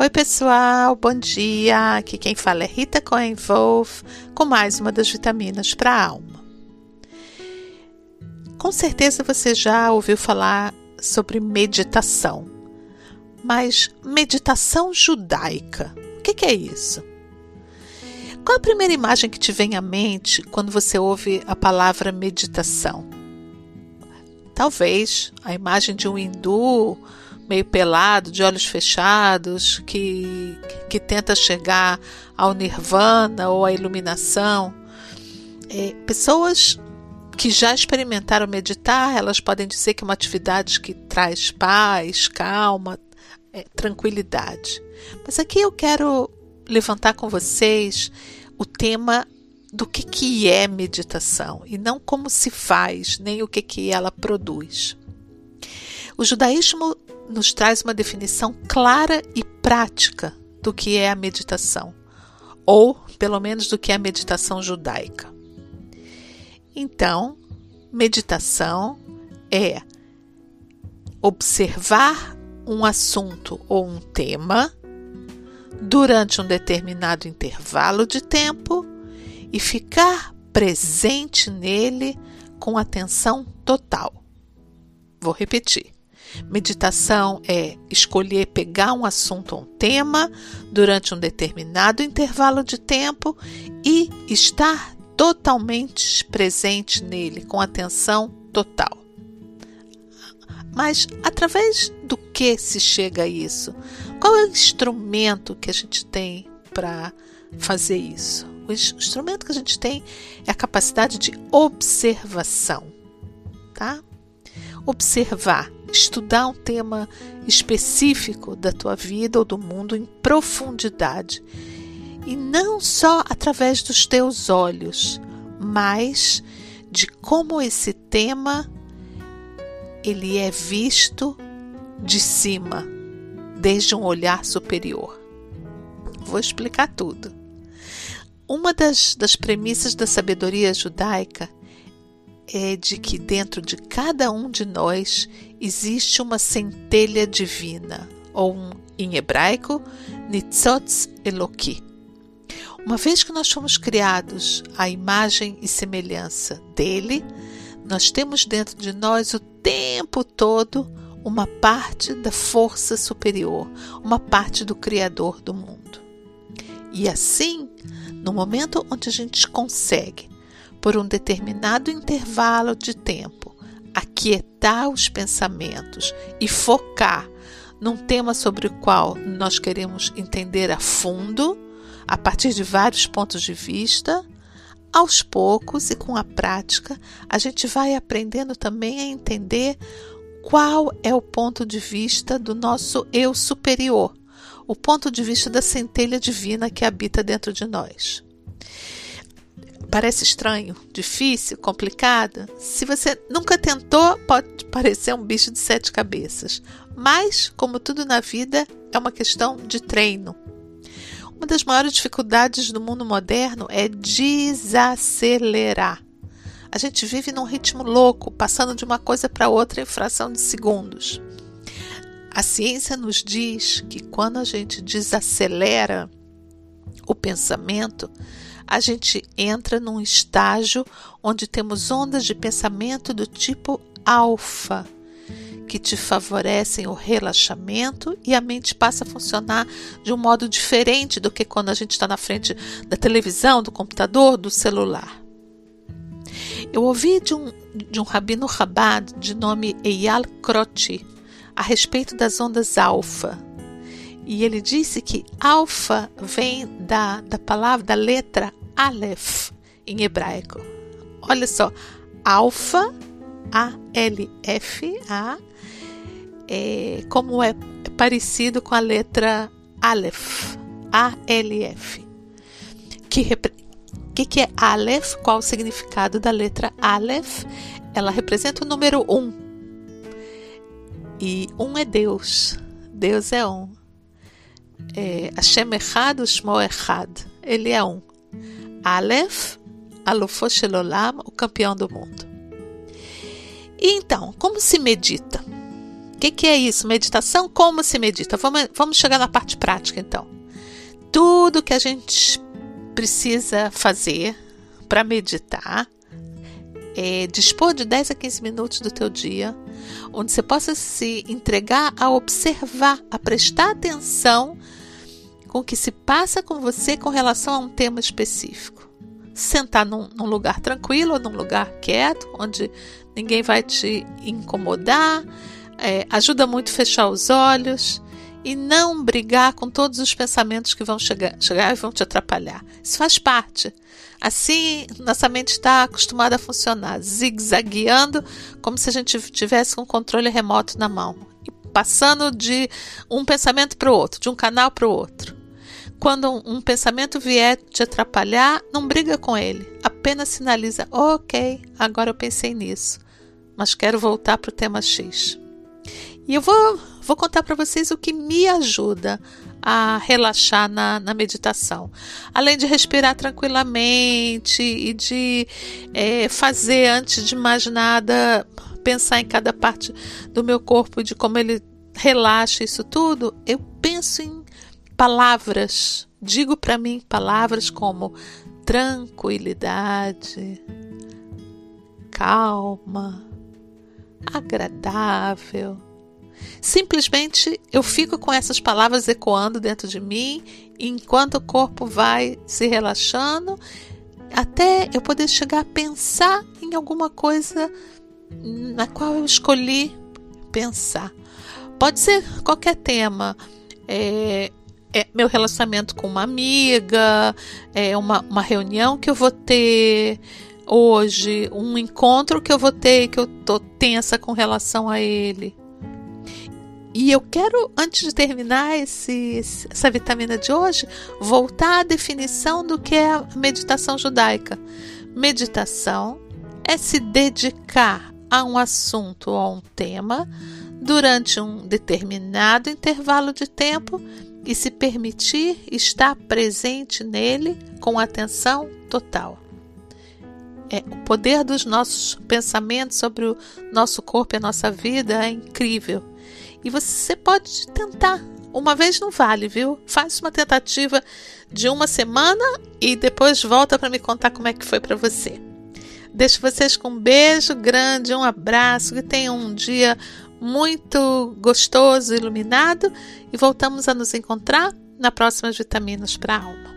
Oi, pessoal, bom dia. Aqui quem fala é Rita Cohen Wolf com mais uma das vitaminas para a alma. Com certeza você já ouviu falar sobre meditação, mas meditação judaica, o que, que é isso? Qual a primeira imagem que te vem à mente quando você ouve a palavra meditação? Talvez a imagem de um hindu meio pelado, de olhos fechados, que, que tenta chegar ao nirvana ou à iluminação. É, pessoas que já experimentaram meditar, elas podem dizer que é uma atividade que traz paz, calma, é, tranquilidade. Mas aqui eu quero levantar com vocês o tema do que, que é meditação e não como se faz, nem o que, que ela produz. O judaísmo nos traz uma definição clara e prática do que é a meditação, ou pelo menos do que é a meditação judaica. Então, meditação é observar um assunto ou um tema durante um determinado intervalo de tempo e ficar presente nele com atenção total. Vou repetir. Meditação é escolher pegar um assunto ou um tema durante um determinado intervalo de tempo e estar totalmente presente nele, com atenção total. Mas através do que se chega a isso? Qual é o instrumento que a gente tem para fazer isso? O instrumento que a gente tem é a capacidade de observação, tá? Observar estudar um tema específico da tua vida ou do mundo em profundidade. E não só através dos teus olhos, mas de como esse tema ele é visto de cima, desde um olhar superior. Vou explicar tudo. Uma das, das premissas da sabedoria judaica é de que dentro de cada um de nós existe uma centelha divina, ou um, em hebraico, Nitzotz Eloki. Uma vez que nós fomos criados à imagem e semelhança dele, nós temos dentro de nós o tempo todo uma parte da força superior, uma parte do Criador do mundo. E assim, no momento onde a gente consegue por um determinado intervalo de tempo, aquietar os pensamentos e focar num tema sobre o qual nós queremos entender a fundo, a partir de vários pontos de vista, aos poucos e com a prática, a gente vai aprendendo também a entender qual é o ponto de vista do nosso eu superior, o ponto de vista da centelha divina que habita dentro de nós. Parece estranho, difícil, complicado? Se você nunca tentou, pode parecer um bicho de sete cabeças. Mas, como tudo na vida, é uma questão de treino. Uma das maiores dificuldades do mundo moderno é desacelerar. A gente vive num ritmo louco, passando de uma coisa para outra em fração de segundos. A ciência nos diz que quando a gente desacelera o pensamento, a gente entra num estágio onde temos ondas de pensamento do tipo alfa, que te favorecem o relaxamento e a mente passa a funcionar de um modo diferente do que quando a gente está na frente da televisão, do computador, do celular. Eu ouvi de um, de um rabino Chabad de nome Eyal Kroti a respeito das ondas alfa. E ele disse que alfa vem da, da palavra, da letra Aleph em hebraico. Olha só, alfa, A-L-F-A, é, como é parecido com a letra Aleph, A-L-F. Que, que, que é Aleph? Qual o significado da letra Aleph? Ela representa o número 1. Um. E um é Deus. Deus é um. É, Hashem Echad, Shmo Echad. Ele é um. Aleph, Alufo Shelolam, o campeão do mundo. E então, como se medita? O que, que é isso? Meditação? Como se medita? Vamos, vamos chegar na parte prática então. Tudo que a gente precisa fazer para meditar é dispor de 10 a 15 minutos do teu dia, onde você possa se entregar a observar, a prestar atenção com o que se passa com você com relação a um tema específico. Sentar num, num lugar tranquilo, num lugar quieto, onde ninguém vai te incomodar. É, ajuda muito fechar os olhos e não brigar com todos os pensamentos que vão chegar, chegar e vão te atrapalhar. Isso faz parte. Assim, nossa mente está acostumada a funcionar, zigue-zagueando, como se a gente tivesse um controle remoto na mão, e passando de um pensamento para o outro, de um canal para o outro. Quando um, pensamento vier te atrapalhar, não briga com ele, apenas sinaliza: ok, agora eu pensei nisso, mas quero voltar para o tema X. E eu vou, vou contar para vocês o que me ajuda a relaxar na, na, meditação. Além de respirar tranquilamente e de é, fazer, antes de mais nada, pensar em cada parte do meu corpo, de como ele relaxa isso tudo, eu penso em palavras, digo para mim palavras como tranquilidade, calma, agradável. Simplesmente eu fico com essas palavras ecoando dentro de mim, enquanto o corpo vai se relaxando, até eu poder chegar a pensar em alguma coisa na qual eu escolhi pensar. Pode ser qualquer tema. É, é, meu relacionamento com uma amiga, é uma, uma reunião que eu vou ter hoje, um encontro que eu vou ter que eu tô tensa com relação a ele. E eu quero, antes de terminar esse, essa vitamina de hoje, voltar à definição do que é a meditação judaica. Meditação é se dedicar a um assunto ou a um tema durante um determinado intervalo de tempo e se permitir estar presente nele com atenção total. É, o poder dos nossos pensamentos sobre o nosso corpo e a nossa vida é incrível. E você pode tentar. Uma vez não vale, viu? Faz uma tentativa de uma semana e depois volta para me contar como é que foi para você. Deixo vocês com um beijo grande, um abraço, que tenham um dia muito gostoso, iluminado e voltamos a nos encontrar na próxima Vitaminas para a Alma.